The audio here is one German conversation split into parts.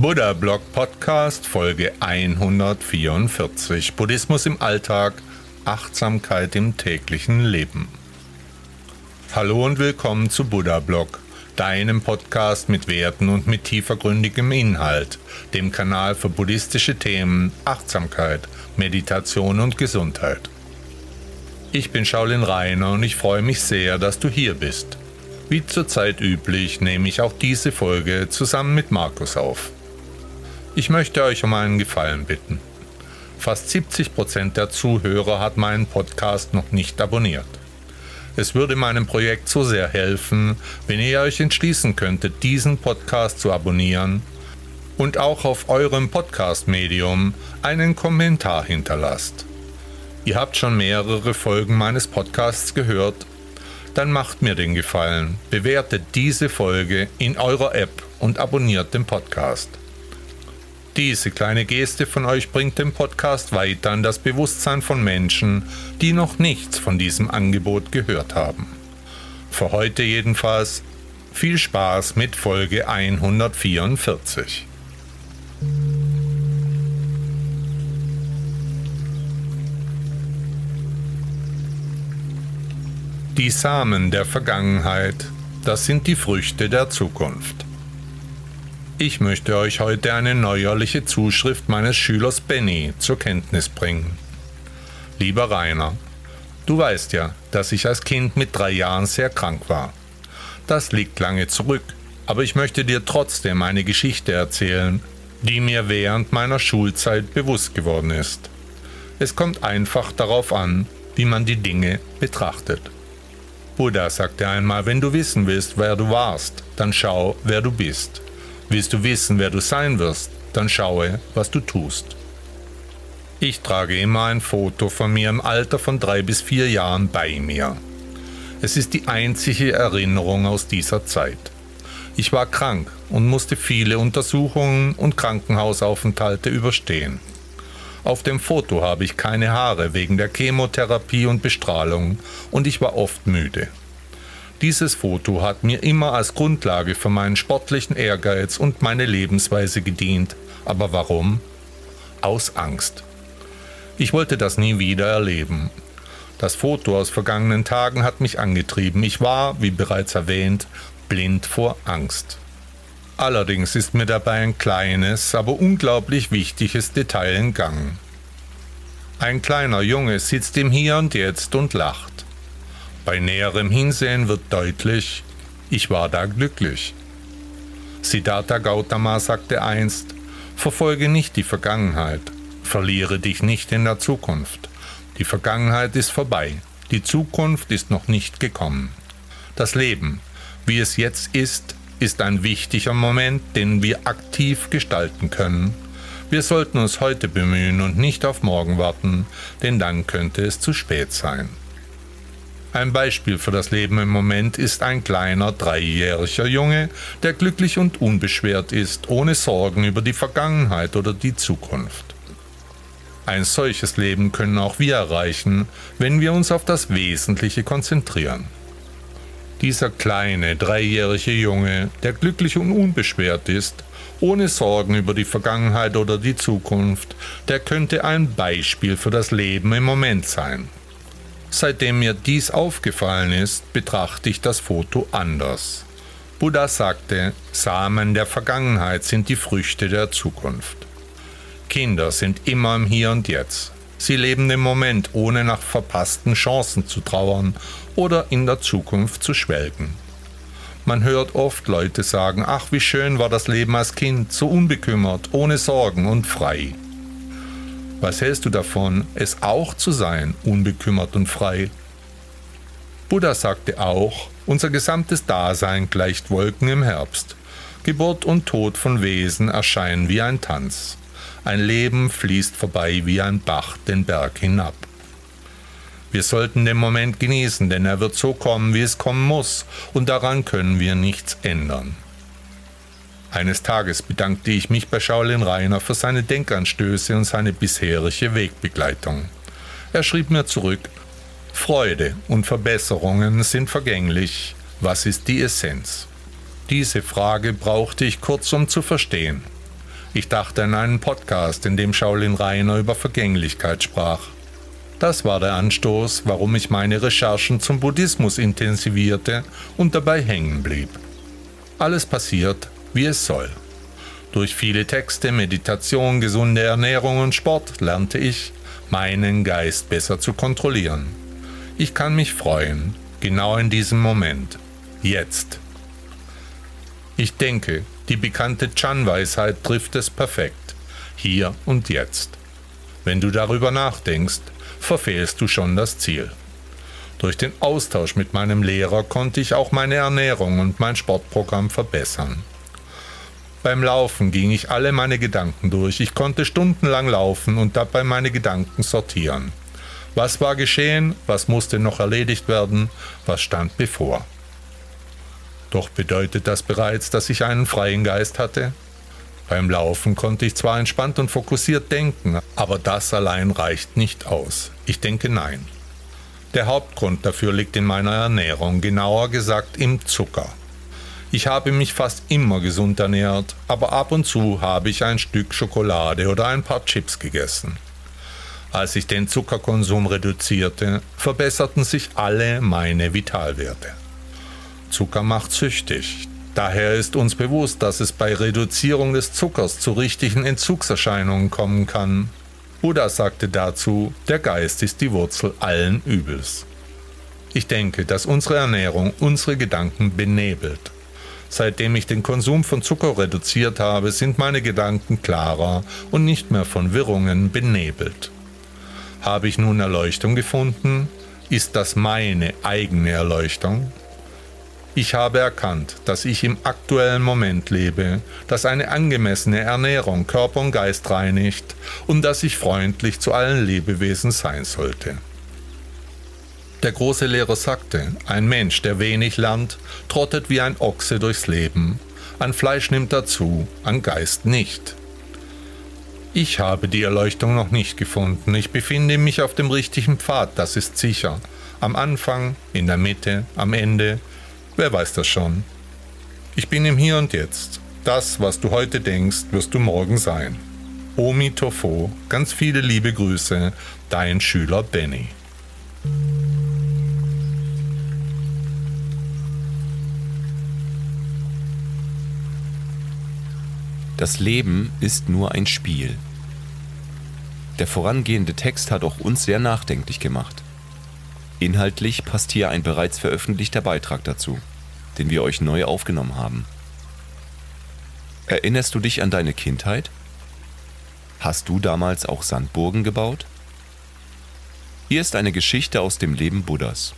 Buddha Blog Podcast Folge 144 Buddhismus im Alltag, Achtsamkeit im täglichen Leben. Hallo und willkommen zu Buddha Blog, deinem Podcast mit Werten und mit tiefergründigem Inhalt, dem Kanal für buddhistische Themen, Achtsamkeit, Meditation und Gesundheit. Ich bin Shaolin Rainer und ich freue mich sehr, dass du hier bist. Wie zurzeit üblich nehme ich auch diese Folge zusammen mit Markus auf. Ich möchte euch um einen Gefallen bitten. Fast 70 Prozent der Zuhörer hat meinen Podcast noch nicht abonniert. Es würde meinem Projekt so sehr helfen, wenn ihr euch entschließen könntet, diesen Podcast zu abonnieren und auch auf eurem Podcast-Medium einen Kommentar hinterlasst. Ihr habt schon mehrere Folgen meines Podcasts gehört, dann macht mir den Gefallen, bewertet diese Folge in eurer App und abonniert den Podcast. Diese kleine Geste von euch bringt den Podcast weiter an das Bewusstsein von Menschen, die noch nichts von diesem Angebot gehört haben. Für heute jedenfalls viel Spaß mit Folge 144. Die Samen der Vergangenheit, das sind die Früchte der Zukunft. Ich möchte euch heute eine neuerliche Zuschrift meines Schülers Benny zur Kenntnis bringen. Lieber Rainer, du weißt ja, dass ich als Kind mit drei Jahren sehr krank war. Das liegt lange zurück, aber ich möchte dir trotzdem eine Geschichte erzählen, die mir während meiner Schulzeit bewusst geworden ist. Es kommt einfach darauf an, wie man die Dinge betrachtet. Buddha sagte einmal, wenn du wissen willst, wer du warst, dann schau, wer du bist. Willst du wissen, wer du sein wirst, dann schaue, was du tust. Ich trage immer ein Foto von mir im Alter von drei bis vier Jahren bei mir. Es ist die einzige Erinnerung aus dieser Zeit. Ich war krank und musste viele Untersuchungen und Krankenhausaufenthalte überstehen. Auf dem Foto habe ich keine Haare wegen der Chemotherapie und Bestrahlung und ich war oft müde. Dieses Foto hat mir immer als Grundlage für meinen sportlichen Ehrgeiz und meine Lebensweise gedient. Aber warum? Aus Angst. Ich wollte das nie wieder erleben. Das Foto aus vergangenen Tagen hat mich angetrieben. Ich war, wie bereits erwähnt, blind vor Angst. Allerdings ist mir dabei ein kleines, aber unglaublich wichtiges Detail entgangen. Ein kleiner Junge sitzt im Hier und Jetzt und lacht. Bei näherem Hinsehen wird deutlich, ich war da glücklich. Siddhartha Gautama sagte einst, verfolge nicht die Vergangenheit, verliere dich nicht in der Zukunft. Die Vergangenheit ist vorbei, die Zukunft ist noch nicht gekommen. Das Leben, wie es jetzt ist, ist ein wichtiger Moment, den wir aktiv gestalten können. Wir sollten uns heute bemühen und nicht auf morgen warten, denn dann könnte es zu spät sein. Ein Beispiel für das Leben im Moment ist ein kleiner dreijähriger Junge, der glücklich und unbeschwert ist, ohne Sorgen über die Vergangenheit oder die Zukunft. Ein solches Leben können auch wir erreichen, wenn wir uns auf das Wesentliche konzentrieren. Dieser kleine dreijährige Junge, der glücklich und unbeschwert ist, ohne Sorgen über die Vergangenheit oder die Zukunft, der könnte ein Beispiel für das Leben im Moment sein. Seitdem mir dies aufgefallen ist, betrachte ich das Foto anders. Buddha sagte, Samen der Vergangenheit sind die Früchte der Zukunft. Kinder sind immer im Hier und Jetzt. Sie leben im Moment, ohne nach verpassten Chancen zu trauern oder in der Zukunft zu schwelgen. Man hört oft Leute sagen, ach wie schön war das Leben als Kind, so unbekümmert, ohne Sorgen und frei. Was hältst du davon, es auch zu sein, unbekümmert und frei? Buddha sagte auch, unser gesamtes Dasein gleicht Wolken im Herbst. Geburt und Tod von Wesen erscheinen wie ein Tanz. Ein Leben fließt vorbei wie ein Bach den Berg hinab. Wir sollten den Moment genießen, denn er wird so kommen, wie es kommen muss, und daran können wir nichts ändern. Eines Tages bedankte ich mich bei Shaolin Rainer für seine Denkanstöße und seine bisherige Wegbegleitung. Er schrieb mir zurück, Freude und Verbesserungen sind vergänglich. Was ist die Essenz? Diese Frage brauchte ich kurz, um zu verstehen. Ich dachte an einen Podcast, in dem Shaolin Rainer über Vergänglichkeit sprach. Das war der Anstoß, warum ich meine Recherchen zum Buddhismus intensivierte und dabei hängen blieb. Alles passiert, wie es soll. Durch viele Texte, Meditation, gesunde Ernährung und Sport lernte ich, meinen Geist besser zu kontrollieren. Ich kann mich freuen, genau in diesem Moment, jetzt. Ich denke, die bekannte Chan-Weisheit trifft es perfekt, hier und jetzt. Wenn du darüber nachdenkst, verfehlst du schon das Ziel. Durch den Austausch mit meinem Lehrer konnte ich auch meine Ernährung und mein Sportprogramm verbessern. Beim Laufen ging ich alle meine Gedanken durch. Ich konnte stundenlang laufen und dabei meine Gedanken sortieren. Was war geschehen? Was musste noch erledigt werden? Was stand bevor? Doch bedeutet das bereits, dass ich einen freien Geist hatte? Beim Laufen konnte ich zwar entspannt und fokussiert denken, aber das allein reicht nicht aus. Ich denke nein. Der Hauptgrund dafür liegt in meiner Ernährung, genauer gesagt im Zucker. Ich habe mich fast immer gesund ernährt, aber ab und zu habe ich ein Stück Schokolade oder ein paar Chips gegessen. Als ich den Zuckerkonsum reduzierte, verbesserten sich alle meine Vitalwerte. Zucker macht süchtig. Daher ist uns bewusst, dass es bei Reduzierung des Zuckers zu richtigen Entzugserscheinungen kommen kann. Buddha sagte dazu, der Geist ist die Wurzel allen Übels. Ich denke, dass unsere Ernährung unsere Gedanken benebelt. Seitdem ich den Konsum von Zucker reduziert habe, sind meine Gedanken klarer und nicht mehr von Wirrungen benebelt. Habe ich nun Erleuchtung gefunden? Ist das meine eigene Erleuchtung? Ich habe erkannt, dass ich im aktuellen Moment lebe, dass eine angemessene Ernährung Körper und Geist reinigt und dass ich freundlich zu allen Lebewesen sein sollte. Der große Lehrer sagte, ein Mensch, der wenig lernt, trottet wie ein Ochse durchs Leben. An Fleisch nimmt er zu, an Geist nicht. Ich habe die Erleuchtung noch nicht gefunden. Ich befinde mich auf dem richtigen Pfad, das ist sicher. Am Anfang, in der Mitte, am Ende, Wer weiß das schon? Ich bin im Hier und Jetzt. Das, was du heute denkst, wirst du morgen sein. Omi Tofo, ganz viele liebe Grüße, dein Schüler Benny. Das Leben ist nur ein Spiel. Der vorangehende Text hat auch uns sehr nachdenklich gemacht. Inhaltlich passt hier ein bereits veröffentlichter Beitrag dazu, den wir euch neu aufgenommen haben. Erinnerst du dich an deine Kindheit? Hast du damals auch Sandburgen gebaut? Hier ist eine Geschichte aus dem Leben Buddhas.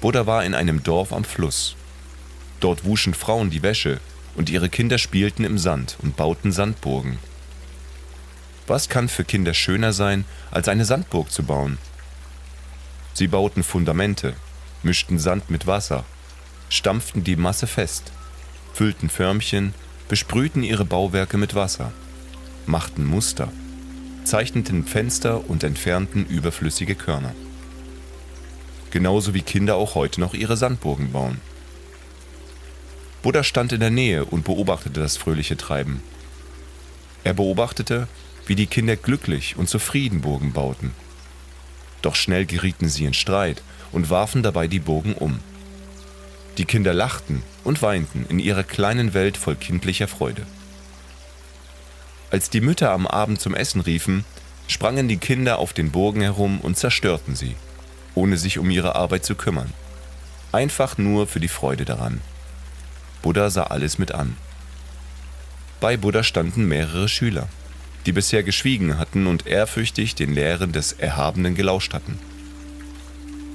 Buddha war in einem Dorf am Fluss. Dort wuschen Frauen die Wäsche und ihre Kinder spielten im Sand und bauten Sandburgen. Was kann für Kinder schöner sein, als eine Sandburg zu bauen? Sie bauten Fundamente, mischten Sand mit Wasser, stampften die Masse fest, füllten Förmchen, besprühten ihre Bauwerke mit Wasser, machten Muster, zeichneten Fenster und entfernten überflüssige Körner. Genauso wie Kinder auch heute noch ihre Sandburgen bauen. Buddha stand in der Nähe und beobachtete das fröhliche Treiben. Er beobachtete, wie die Kinder glücklich und zufrieden Burgen bauten doch schnell gerieten sie in Streit und warfen dabei die Bogen um. Die Kinder lachten und weinten in ihrer kleinen Welt voll kindlicher Freude. Als die Mütter am Abend zum Essen riefen, sprangen die Kinder auf den Burgen herum und zerstörten sie, ohne sich um ihre Arbeit zu kümmern. Einfach nur für die Freude daran. Buddha sah alles mit an. Bei Buddha standen mehrere Schüler die bisher geschwiegen hatten und ehrfürchtig den Lehren des Erhabenen gelauscht hatten.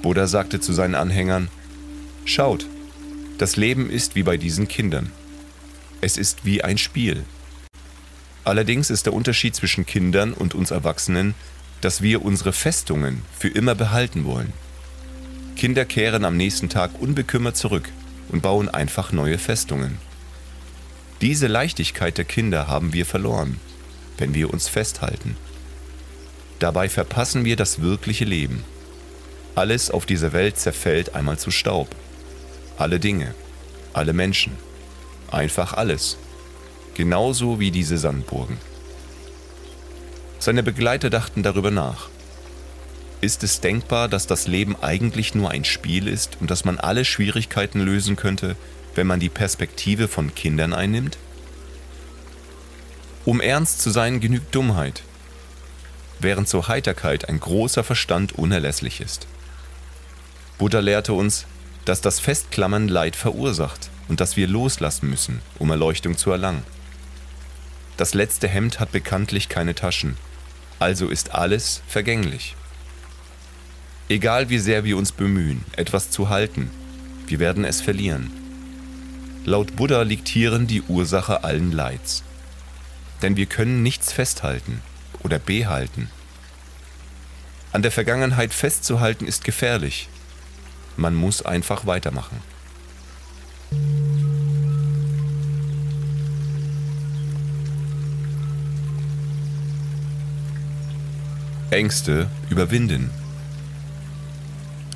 Buddha sagte zu seinen Anhängern, Schaut, das Leben ist wie bei diesen Kindern. Es ist wie ein Spiel. Allerdings ist der Unterschied zwischen Kindern und uns Erwachsenen, dass wir unsere Festungen für immer behalten wollen. Kinder kehren am nächsten Tag unbekümmert zurück und bauen einfach neue Festungen. Diese Leichtigkeit der Kinder haben wir verloren, wenn wir uns festhalten. Dabei verpassen wir das wirkliche Leben. Alles auf dieser Welt zerfällt einmal zu Staub. Alle Dinge, alle Menschen, einfach alles. Genauso wie diese Sandburgen. Seine Begleiter dachten darüber nach. Ist es denkbar, dass das Leben eigentlich nur ein Spiel ist und dass man alle Schwierigkeiten lösen könnte, wenn man die Perspektive von Kindern einnimmt? Um ernst zu sein, genügt Dummheit, während zur Heiterkeit ein großer Verstand unerlässlich ist. Buddha lehrte uns, dass das Festklammern Leid verursacht und dass wir loslassen müssen, um Erleuchtung zu erlangen. Das letzte Hemd hat bekanntlich keine Taschen, also ist alles vergänglich. Egal wie sehr wir uns bemühen, etwas zu halten, wir werden es verlieren. Laut Buddha liegt hierin die Ursache allen Leids. Denn wir können nichts festhalten oder behalten. An der Vergangenheit festzuhalten ist gefährlich. Man muss einfach weitermachen. Ängste überwinden.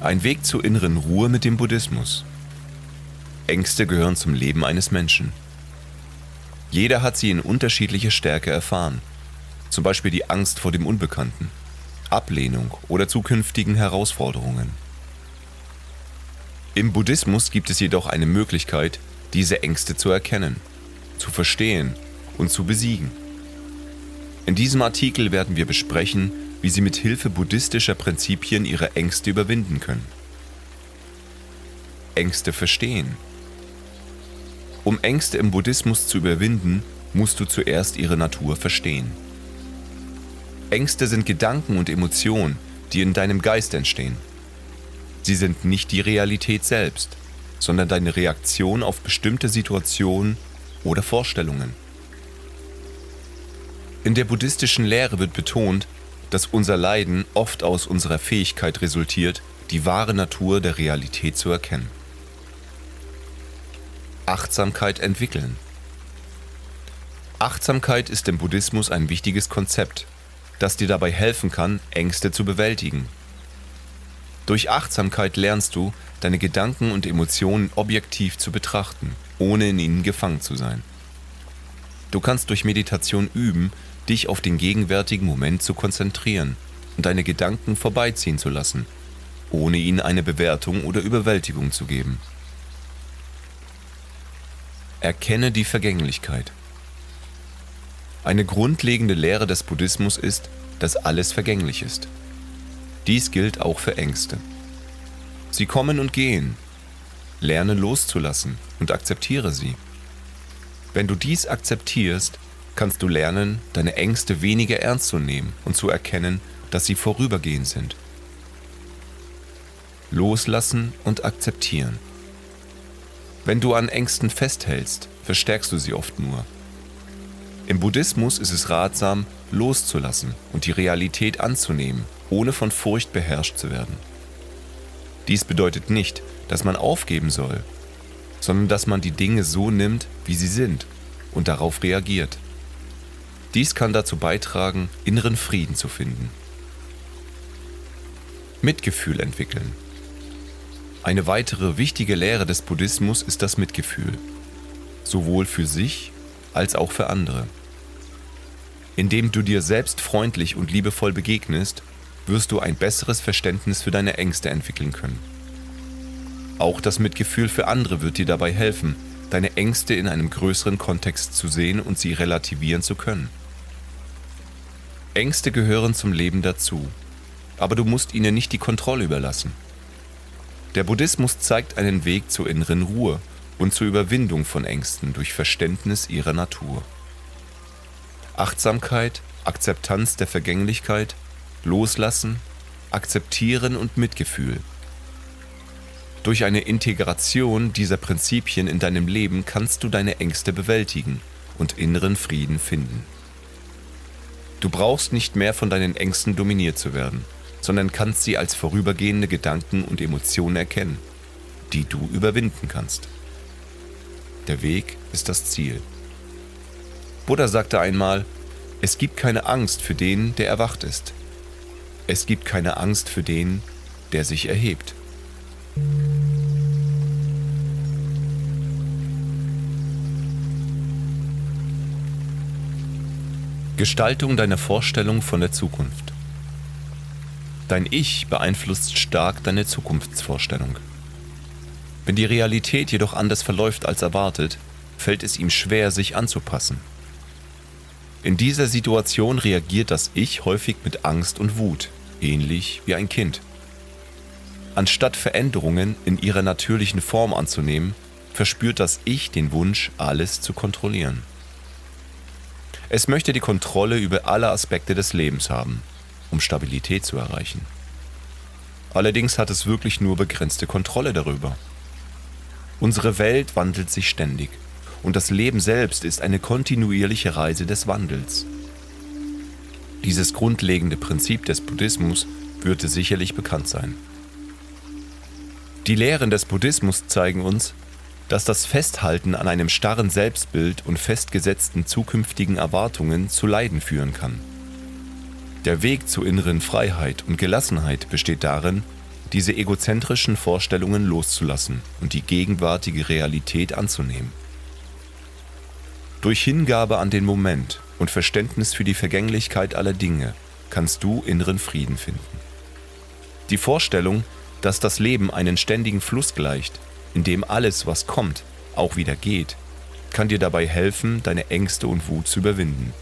Ein Weg zur inneren Ruhe mit dem Buddhismus. Ängste gehören zum Leben eines Menschen. Jeder hat sie in unterschiedlicher Stärke erfahren. Zum Beispiel die Angst vor dem Unbekannten, Ablehnung oder zukünftigen Herausforderungen. Im Buddhismus gibt es jedoch eine Möglichkeit, diese Ängste zu erkennen, zu verstehen und zu besiegen. In diesem Artikel werden wir besprechen, wie Sie mit Hilfe buddhistischer Prinzipien Ihre Ängste überwinden können. Ängste verstehen. Um Ängste im Buddhismus zu überwinden, musst du zuerst ihre Natur verstehen. Ängste sind Gedanken und Emotionen, die in deinem Geist entstehen. Sie sind nicht die Realität selbst, sondern deine Reaktion auf bestimmte Situationen oder Vorstellungen. In der buddhistischen Lehre wird betont, dass unser Leiden oft aus unserer Fähigkeit resultiert, die wahre Natur der Realität zu erkennen. Achtsamkeit entwickeln. Achtsamkeit ist im Buddhismus ein wichtiges Konzept, das dir dabei helfen kann, Ängste zu bewältigen. Durch Achtsamkeit lernst du, deine Gedanken und Emotionen objektiv zu betrachten, ohne in ihnen gefangen zu sein. Du kannst durch Meditation üben, dich auf den gegenwärtigen Moment zu konzentrieren und deine Gedanken vorbeiziehen zu lassen, ohne ihnen eine Bewertung oder Überwältigung zu geben. Erkenne die Vergänglichkeit. Eine grundlegende Lehre des Buddhismus ist, dass alles vergänglich ist. Dies gilt auch für Ängste. Sie kommen und gehen. Lerne loszulassen und akzeptiere sie. Wenn du dies akzeptierst, kannst du lernen, deine Ängste weniger ernst zu nehmen und zu erkennen, dass sie vorübergehend sind. Loslassen und akzeptieren. Wenn du an Ängsten festhältst, verstärkst du sie oft nur. Im Buddhismus ist es ratsam, loszulassen und die Realität anzunehmen, ohne von Furcht beherrscht zu werden. Dies bedeutet nicht, dass man aufgeben soll, sondern dass man die Dinge so nimmt, wie sie sind und darauf reagiert. Dies kann dazu beitragen, inneren Frieden zu finden. Mitgefühl entwickeln. Eine weitere wichtige Lehre des Buddhismus ist das Mitgefühl, sowohl für sich als auch für andere. Indem du dir selbst freundlich und liebevoll begegnest, wirst du ein besseres Verständnis für deine Ängste entwickeln können. Auch das Mitgefühl für andere wird dir dabei helfen, deine Ängste in einem größeren Kontext zu sehen und sie relativieren zu können. Ängste gehören zum Leben dazu, aber du musst ihnen nicht die Kontrolle überlassen. Der Buddhismus zeigt einen Weg zur inneren Ruhe und zur Überwindung von Ängsten durch Verständnis ihrer Natur. Achtsamkeit, Akzeptanz der Vergänglichkeit, Loslassen, Akzeptieren und Mitgefühl. Durch eine Integration dieser Prinzipien in deinem Leben kannst du deine Ängste bewältigen und inneren Frieden finden. Du brauchst nicht mehr von deinen Ängsten dominiert zu werden, sondern kannst sie als vorübergehende Gedanken und Emotionen erkennen, die du überwinden kannst. Der Weg ist das Ziel. Buddha sagte einmal, es gibt keine Angst für den, der erwacht ist. Es gibt keine Angst für den, der sich erhebt. Gestaltung deiner Vorstellung von der Zukunft. Dein Ich beeinflusst stark deine Zukunftsvorstellung. Wenn die Realität jedoch anders verläuft als erwartet, fällt es ihm schwer, sich anzupassen. In dieser Situation reagiert das Ich häufig mit Angst und Wut, ähnlich wie ein Kind. Anstatt Veränderungen in ihrer natürlichen Form anzunehmen, verspürt das Ich den Wunsch, alles zu kontrollieren. Es möchte die Kontrolle über alle Aspekte des Lebens haben, um Stabilität zu erreichen. Allerdings hat es wirklich nur begrenzte Kontrolle darüber. Unsere Welt wandelt sich ständig und das Leben selbst ist eine kontinuierliche Reise des Wandels. Dieses grundlegende Prinzip des Buddhismus würde sicherlich bekannt sein. Die Lehren des Buddhismus zeigen uns, dass das Festhalten an einem starren Selbstbild und festgesetzten zukünftigen Erwartungen zu Leiden führen kann. Der Weg zur inneren Freiheit und Gelassenheit besteht darin, diese egozentrischen Vorstellungen loszulassen und die gegenwärtige Realität anzunehmen. Durch Hingabe an den Moment und Verständnis für die Vergänglichkeit aller Dinge kannst du inneren Frieden finden. Die Vorstellung, dass das Leben einen ständigen Fluss gleicht, in dem alles, was kommt, auch wieder geht, kann dir dabei helfen, deine Ängste und Wut zu überwinden.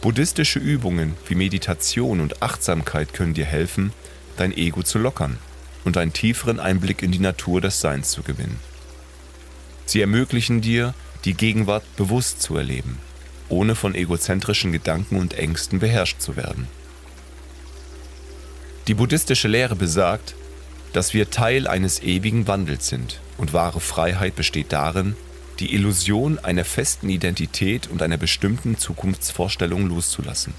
Buddhistische Übungen wie Meditation und Achtsamkeit können dir helfen, dein Ego zu lockern und einen tieferen Einblick in die Natur des Seins zu gewinnen. Sie ermöglichen dir, die Gegenwart bewusst zu erleben, ohne von egozentrischen Gedanken und Ängsten beherrscht zu werden. Die buddhistische Lehre besagt, dass wir Teil eines ewigen Wandels sind und wahre Freiheit besteht darin, die Illusion einer festen Identität und einer bestimmten Zukunftsvorstellung loszulassen.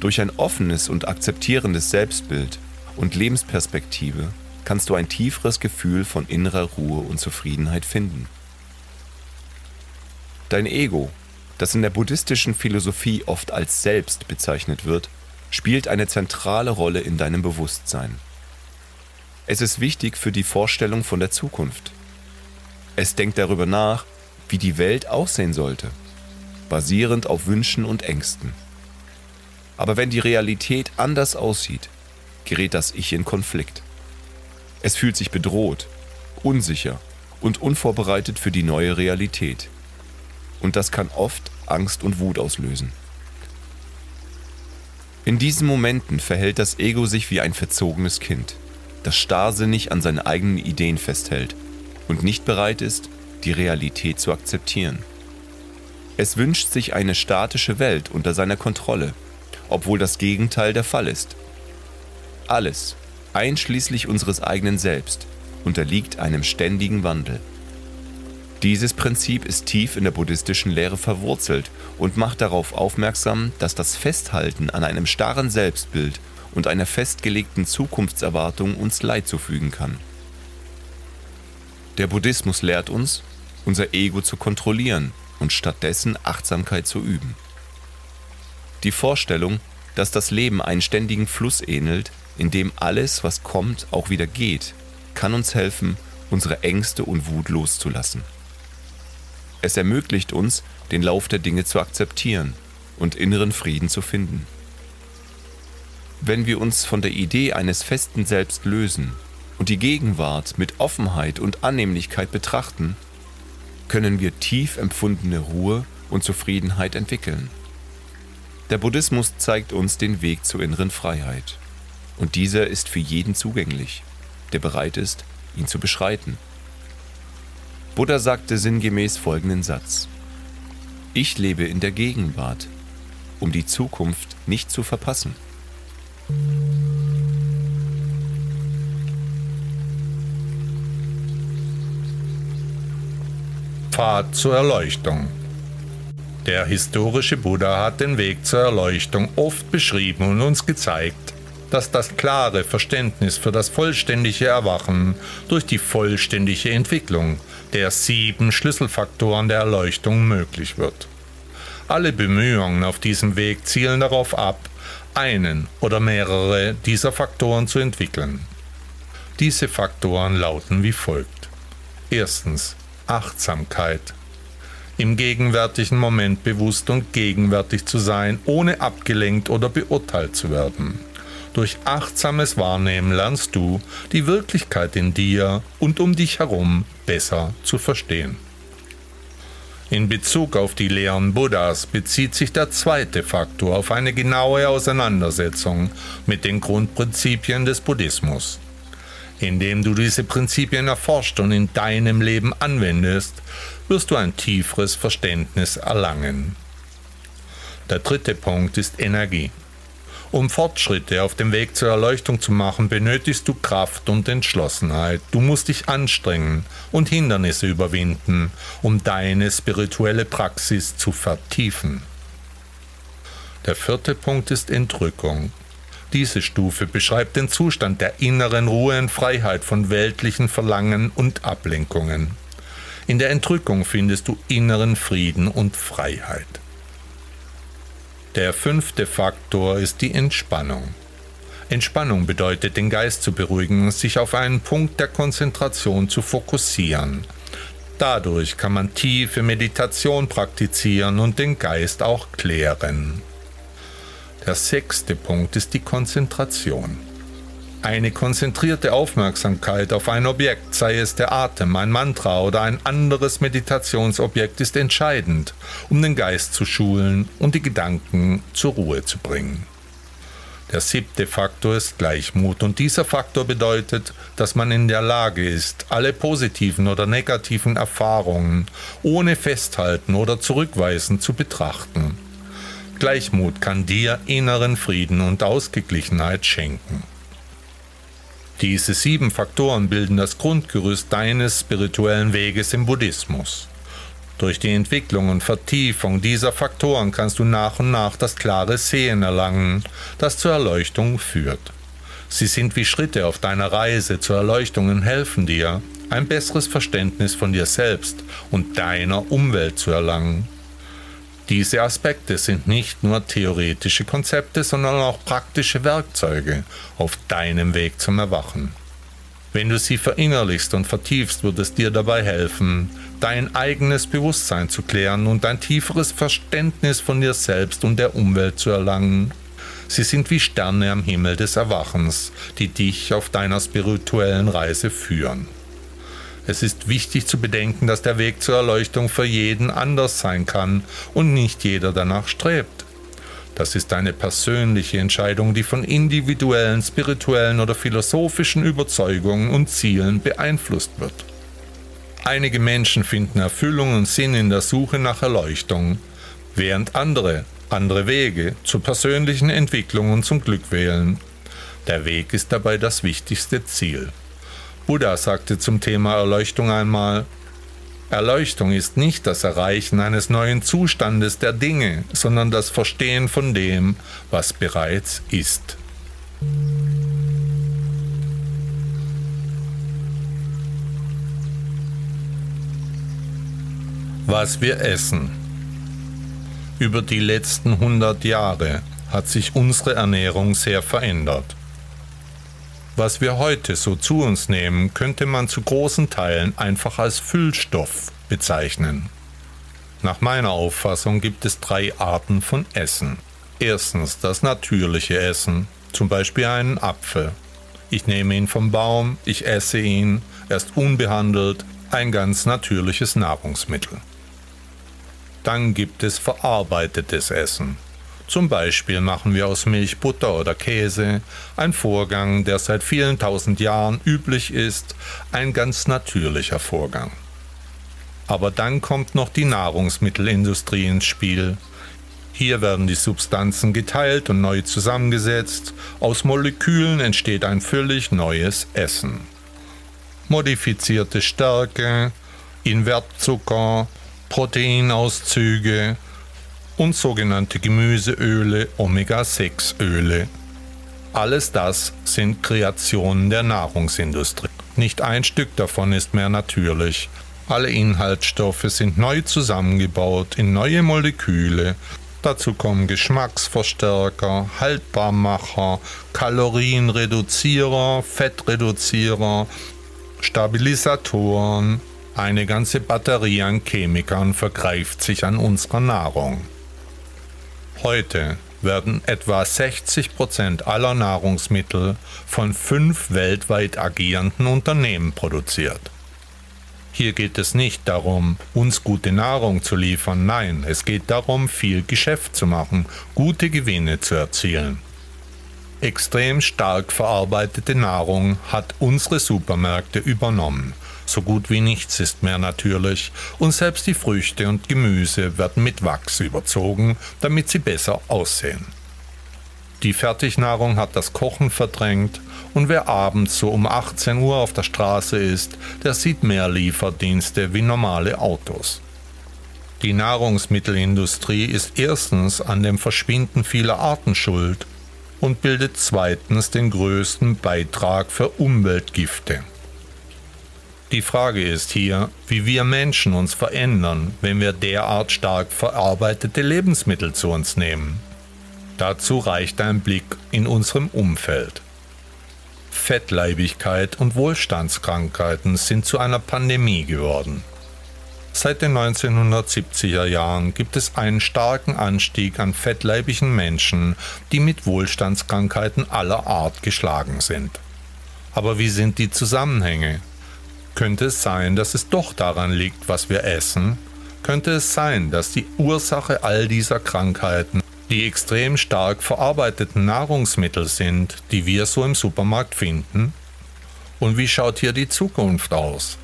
Durch ein offenes und akzeptierendes Selbstbild und Lebensperspektive kannst du ein tieferes Gefühl von innerer Ruhe und Zufriedenheit finden. Dein Ego, das in der buddhistischen Philosophie oft als Selbst bezeichnet wird, spielt eine zentrale Rolle in deinem Bewusstsein. Es ist wichtig für die Vorstellung von der Zukunft. Es denkt darüber nach, wie die Welt aussehen sollte, basierend auf Wünschen und Ängsten. Aber wenn die Realität anders aussieht, gerät das Ich in Konflikt. Es fühlt sich bedroht, unsicher und unvorbereitet für die neue Realität. Und das kann oft Angst und Wut auslösen. In diesen Momenten verhält das Ego sich wie ein verzogenes Kind das starrsinnig an seinen eigenen Ideen festhält und nicht bereit ist, die Realität zu akzeptieren. Es wünscht sich eine statische Welt unter seiner Kontrolle, obwohl das Gegenteil der Fall ist. Alles, einschließlich unseres eigenen Selbst, unterliegt einem ständigen Wandel. Dieses Prinzip ist tief in der buddhistischen Lehre verwurzelt und macht darauf aufmerksam, dass das Festhalten an einem starren Selbstbild und einer festgelegten Zukunftserwartung uns Leid zufügen kann. Der Buddhismus lehrt uns, unser Ego zu kontrollieren und stattdessen Achtsamkeit zu üben. Die Vorstellung, dass das Leben einen ständigen Fluss ähnelt, in dem alles, was kommt, auch wieder geht, kann uns helfen, unsere Ängste und Wut loszulassen. Es ermöglicht uns, den Lauf der Dinge zu akzeptieren und inneren Frieden zu finden. Wenn wir uns von der Idee eines festen Selbst lösen und die Gegenwart mit Offenheit und Annehmlichkeit betrachten, können wir tief empfundene Ruhe und Zufriedenheit entwickeln. Der Buddhismus zeigt uns den Weg zur inneren Freiheit. Und dieser ist für jeden zugänglich, der bereit ist, ihn zu beschreiten. Buddha sagte sinngemäß folgenden Satz. Ich lebe in der Gegenwart, um die Zukunft nicht zu verpassen. Pfad zur Erleuchtung. Der historische Buddha hat den Weg zur Erleuchtung oft beschrieben und uns gezeigt, dass das klare Verständnis für das vollständige Erwachen durch die vollständige Entwicklung der sieben Schlüsselfaktoren der Erleuchtung möglich wird. Alle Bemühungen auf diesem Weg zielen darauf ab, einen oder mehrere dieser Faktoren zu entwickeln. Diese Faktoren lauten wie folgt. Erstens Achtsamkeit. Im gegenwärtigen Moment bewusst und gegenwärtig zu sein, ohne abgelenkt oder beurteilt zu werden. Durch achtsames Wahrnehmen lernst du, die Wirklichkeit in dir und um dich herum besser zu verstehen. In Bezug auf die Lehren Buddhas bezieht sich der zweite Faktor auf eine genaue Auseinandersetzung mit den Grundprinzipien des Buddhismus. Indem du diese Prinzipien erforscht und in deinem Leben anwendest, wirst du ein tieferes Verständnis erlangen. Der dritte Punkt ist Energie. Um Fortschritte auf dem Weg zur Erleuchtung zu machen, benötigst du Kraft und Entschlossenheit. Du musst dich anstrengen und Hindernisse überwinden, um deine spirituelle Praxis zu vertiefen. Der vierte Punkt ist Entrückung. Diese Stufe beschreibt den Zustand der inneren Ruhe und Freiheit von weltlichen Verlangen und Ablenkungen. In der Entrückung findest du inneren Frieden und Freiheit. Der fünfte Faktor ist die Entspannung. Entspannung bedeutet, den Geist zu beruhigen, sich auf einen Punkt der Konzentration zu fokussieren. Dadurch kann man tiefe Meditation praktizieren und den Geist auch klären. Der sechste Punkt ist die Konzentration. Eine konzentrierte Aufmerksamkeit auf ein Objekt, sei es der Atem, ein Mantra oder ein anderes Meditationsobjekt, ist entscheidend, um den Geist zu schulen und die Gedanken zur Ruhe zu bringen. Der siebte Faktor ist Gleichmut und dieser Faktor bedeutet, dass man in der Lage ist, alle positiven oder negativen Erfahrungen ohne Festhalten oder Zurückweisen zu betrachten. Gleichmut kann dir inneren Frieden und Ausgeglichenheit schenken. Diese sieben Faktoren bilden das Grundgerüst deines spirituellen Weges im Buddhismus. Durch die Entwicklung und Vertiefung dieser Faktoren kannst du nach und nach das klare Sehen erlangen, das zur Erleuchtung führt. Sie sind wie Schritte auf deiner Reise zur Erleuchtung und helfen dir, ein besseres Verständnis von dir selbst und deiner Umwelt zu erlangen. Diese Aspekte sind nicht nur theoretische Konzepte, sondern auch praktische Werkzeuge auf deinem Weg zum Erwachen. Wenn du sie verinnerlichst und vertiefst, wird es dir dabei helfen, dein eigenes Bewusstsein zu klären und ein tieferes Verständnis von dir selbst und der Umwelt zu erlangen. Sie sind wie Sterne am Himmel des Erwachens, die dich auf deiner spirituellen Reise führen. Es ist wichtig zu bedenken, dass der Weg zur Erleuchtung für jeden anders sein kann und nicht jeder danach strebt. Das ist eine persönliche Entscheidung, die von individuellen, spirituellen oder philosophischen Überzeugungen und Zielen beeinflusst wird. Einige Menschen finden Erfüllung und Sinn in der Suche nach Erleuchtung, während andere andere Wege zur persönlichen Entwicklung und zum Glück wählen. Der Weg ist dabei das wichtigste Ziel. Buddha sagte zum Thema Erleuchtung einmal, Erleuchtung ist nicht das Erreichen eines neuen Zustandes der Dinge, sondern das Verstehen von dem, was bereits ist. Was wir essen. Über die letzten 100 Jahre hat sich unsere Ernährung sehr verändert. Was wir heute so zu uns nehmen, könnte man zu großen Teilen einfach als Füllstoff bezeichnen. Nach meiner Auffassung gibt es drei Arten von Essen. Erstens das natürliche Essen, zum Beispiel einen Apfel. Ich nehme ihn vom Baum, ich esse ihn, er ist unbehandelt, ein ganz natürliches Nahrungsmittel. Dann gibt es verarbeitetes Essen. Zum Beispiel machen wir aus Milch Butter oder Käse, ein Vorgang, der seit vielen tausend Jahren üblich ist, ein ganz natürlicher Vorgang. Aber dann kommt noch die Nahrungsmittelindustrie ins Spiel. Hier werden die Substanzen geteilt und neu zusammengesetzt, aus Molekülen entsteht ein völlig neues Essen. Modifizierte Stärke, Invertzucker, Proteinauszüge, und sogenannte Gemüseöle, Omega-6-Öle. Alles das sind Kreationen der Nahrungsindustrie. Nicht ein Stück davon ist mehr natürlich. Alle Inhaltsstoffe sind neu zusammengebaut in neue Moleküle. Dazu kommen Geschmacksverstärker, Haltbarmacher, Kalorienreduzierer, Fettreduzierer, Stabilisatoren. Eine ganze Batterie an Chemikern vergreift sich an unserer Nahrung. Heute werden etwa 60 Prozent aller Nahrungsmittel von fünf weltweit agierenden Unternehmen produziert. Hier geht es nicht darum, uns gute Nahrung zu liefern, nein, es geht darum, viel Geschäft zu machen, gute Gewinne zu erzielen. Extrem stark verarbeitete Nahrung hat unsere Supermärkte übernommen. So gut wie nichts ist mehr natürlich und selbst die Früchte und Gemüse werden mit Wachs überzogen, damit sie besser aussehen. Die Fertignahrung hat das Kochen verdrängt und wer abends so um 18 Uhr auf der Straße ist, der sieht mehr Lieferdienste wie normale Autos. Die Nahrungsmittelindustrie ist erstens an dem Verschwinden vieler Arten schuld und bildet zweitens den größten Beitrag für Umweltgifte. Die Frage ist hier, wie wir Menschen uns verändern, wenn wir derart stark verarbeitete Lebensmittel zu uns nehmen. Dazu reicht ein Blick in unserem Umfeld. Fettleibigkeit und Wohlstandskrankheiten sind zu einer Pandemie geworden. Seit den 1970er Jahren gibt es einen starken Anstieg an fettleibigen Menschen, die mit Wohlstandskrankheiten aller Art geschlagen sind. Aber wie sind die Zusammenhänge? Könnte es sein, dass es doch daran liegt, was wir essen? Könnte es sein, dass die Ursache all dieser Krankheiten die extrem stark verarbeiteten Nahrungsmittel sind, die wir so im Supermarkt finden? Und wie schaut hier die Zukunft aus?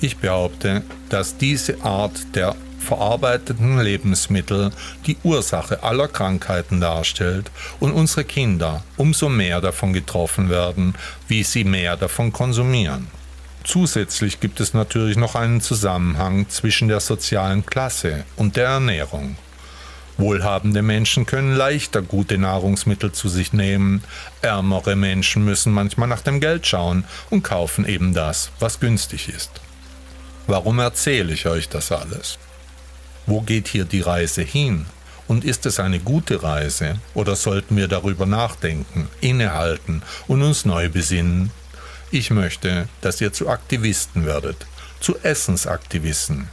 Ich behaupte, dass diese Art der verarbeiteten Lebensmittel die Ursache aller Krankheiten darstellt und unsere Kinder umso mehr davon getroffen werden, wie sie mehr davon konsumieren. Zusätzlich gibt es natürlich noch einen Zusammenhang zwischen der sozialen Klasse und der Ernährung. Wohlhabende Menschen können leichter gute Nahrungsmittel zu sich nehmen, ärmere Menschen müssen manchmal nach dem Geld schauen und kaufen eben das, was günstig ist. Warum erzähle ich euch das alles? Wo geht hier die Reise hin? Und ist es eine gute Reise oder sollten wir darüber nachdenken, innehalten und uns neu besinnen? Ich möchte, dass ihr zu Aktivisten werdet, zu Essensaktivisten.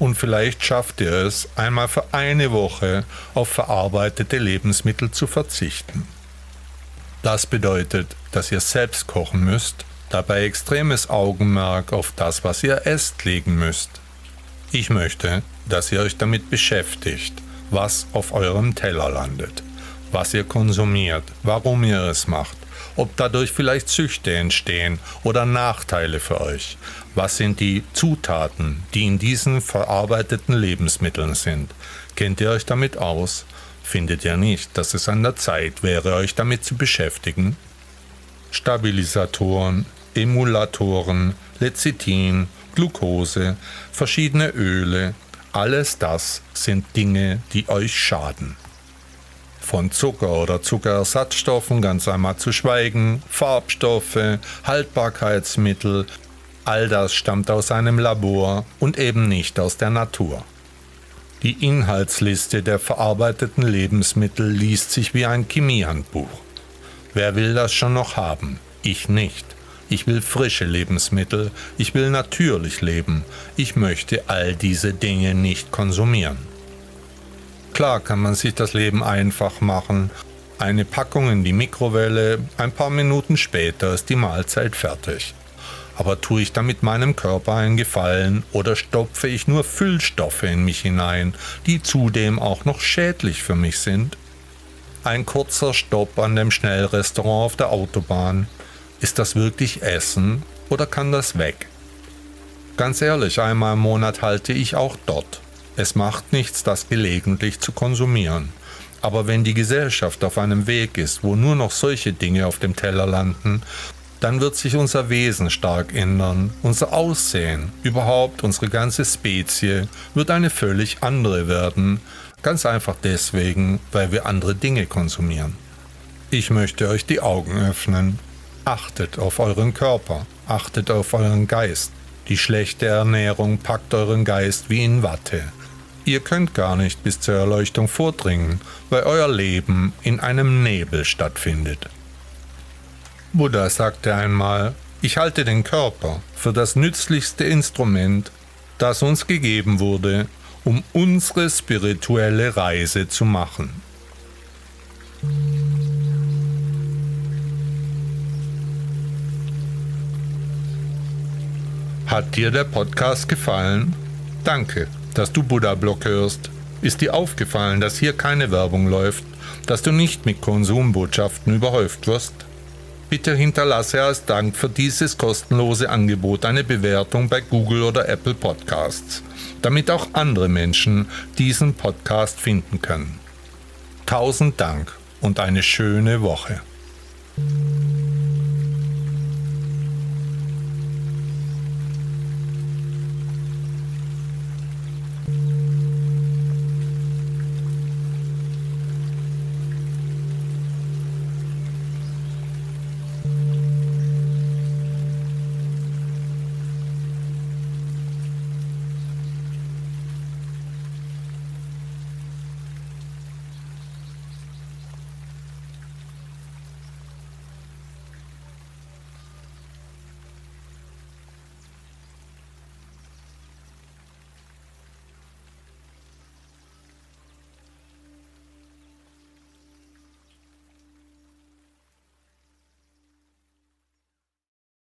Und vielleicht schafft ihr es, einmal für eine Woche auf verarbeitete Lebensmittel zu verzichten. Das bedeutet, dass ihr selbst kochen müsst dabei extremes Augenmerk auf das, was ihr esst, legen müsst. Ich möchte, dass ihr euch damit beschäftigt, was auf eurem Teller landet, was ihr konsumiert, warum ihr es macht, ob dadurch vielleicht Süchte entstehen oder Nachteile für euch. Was sind die Zutaten, die in diesen verarbeiteten Lebensmitteln sind? Kennt ihr euch damit aus? Findet ihr nicht, dass es an der Zeit wäre, euch damit zu beschäftigen? Stabilisatoren, Emulatoren, Lecithin, Glucose, verschiedene Öle, alles das sind Dinge, die euch schaden. Von Zucker oder Zuckerersatzstoffen ganz einmal zu schweigen, Farbstoffe, Haltbarkeitsmittel, all das stammt aus einem Labor und eben nicht aus der Natur. Die Inhaltsliste der verarbeiteten Lebensmittel liest sich wie ein Chemiehandbuch. Wer will das schon noch haben? Ich nicht. Ich will frische Lebensmittel, ich will natürlich leben, ich möchte all diese Dinge nicht konsumieren. Klar kann man sich das Leben einfach machen, eine Packung in die Mikrowelle, ein paar Minuten später ist die Mahlzeit fertig. Aber tue ich damit meinem Körper einen Gefallen oder stopfe ich nur Füllstoffe in mich hinein, die zudem auch noch schädlich für mich sind? Ein kurzer Stopp an dem Schnellrestaurant auf der Autobahn, ist das wirklich Essen oder kann das weg? Ganz ehrlich, einmal im Monat halte ich auch dort. Es macht nichts, das gelegentlich zu konsumieren. Aber wenn die Gesellschaft auf einem Weg ist, wo nur noch solche Dinge auf dem Teller landen, dann wird sich unser Wesen stark ändern, unser Aussehen, überhaupt unsere ganze Spezie wird eine völlig andere werden, Ganz einfach deswegen, weil wir andere Dinge konsumieren. Ich möchte euch die Augen öffnen. Achtet auf euren Körper, achtet auf euren Geist. Die schlechte Ernährung packt euren Geist wie in Watte. Ihr könnt gar nicht bis zur Erleuchtung vordringen, weil euer Leben in einem Nebel stattfindet. Buddha sagte einmal, ich halte den Körper für das nützlichste Instrument, das uns gegeben wurde, um unsere spirituelle Reise zu machen. Hat dir der Podcast gefallen? Danke, dass du Buddha Blog hörst. Ist dir aufgefallen, dass hier keine Werbung läuft, dass du nicht mit Konsumbotschaften überhäuft wirst? Bitte hinterlasse als Dank für dieses kostenlose Angebot eine Bewertung bei Google oder Apple Podcasts damit auch andere Menschen diesen Podcast finden können. Tausend Dank und eine schöne Woche.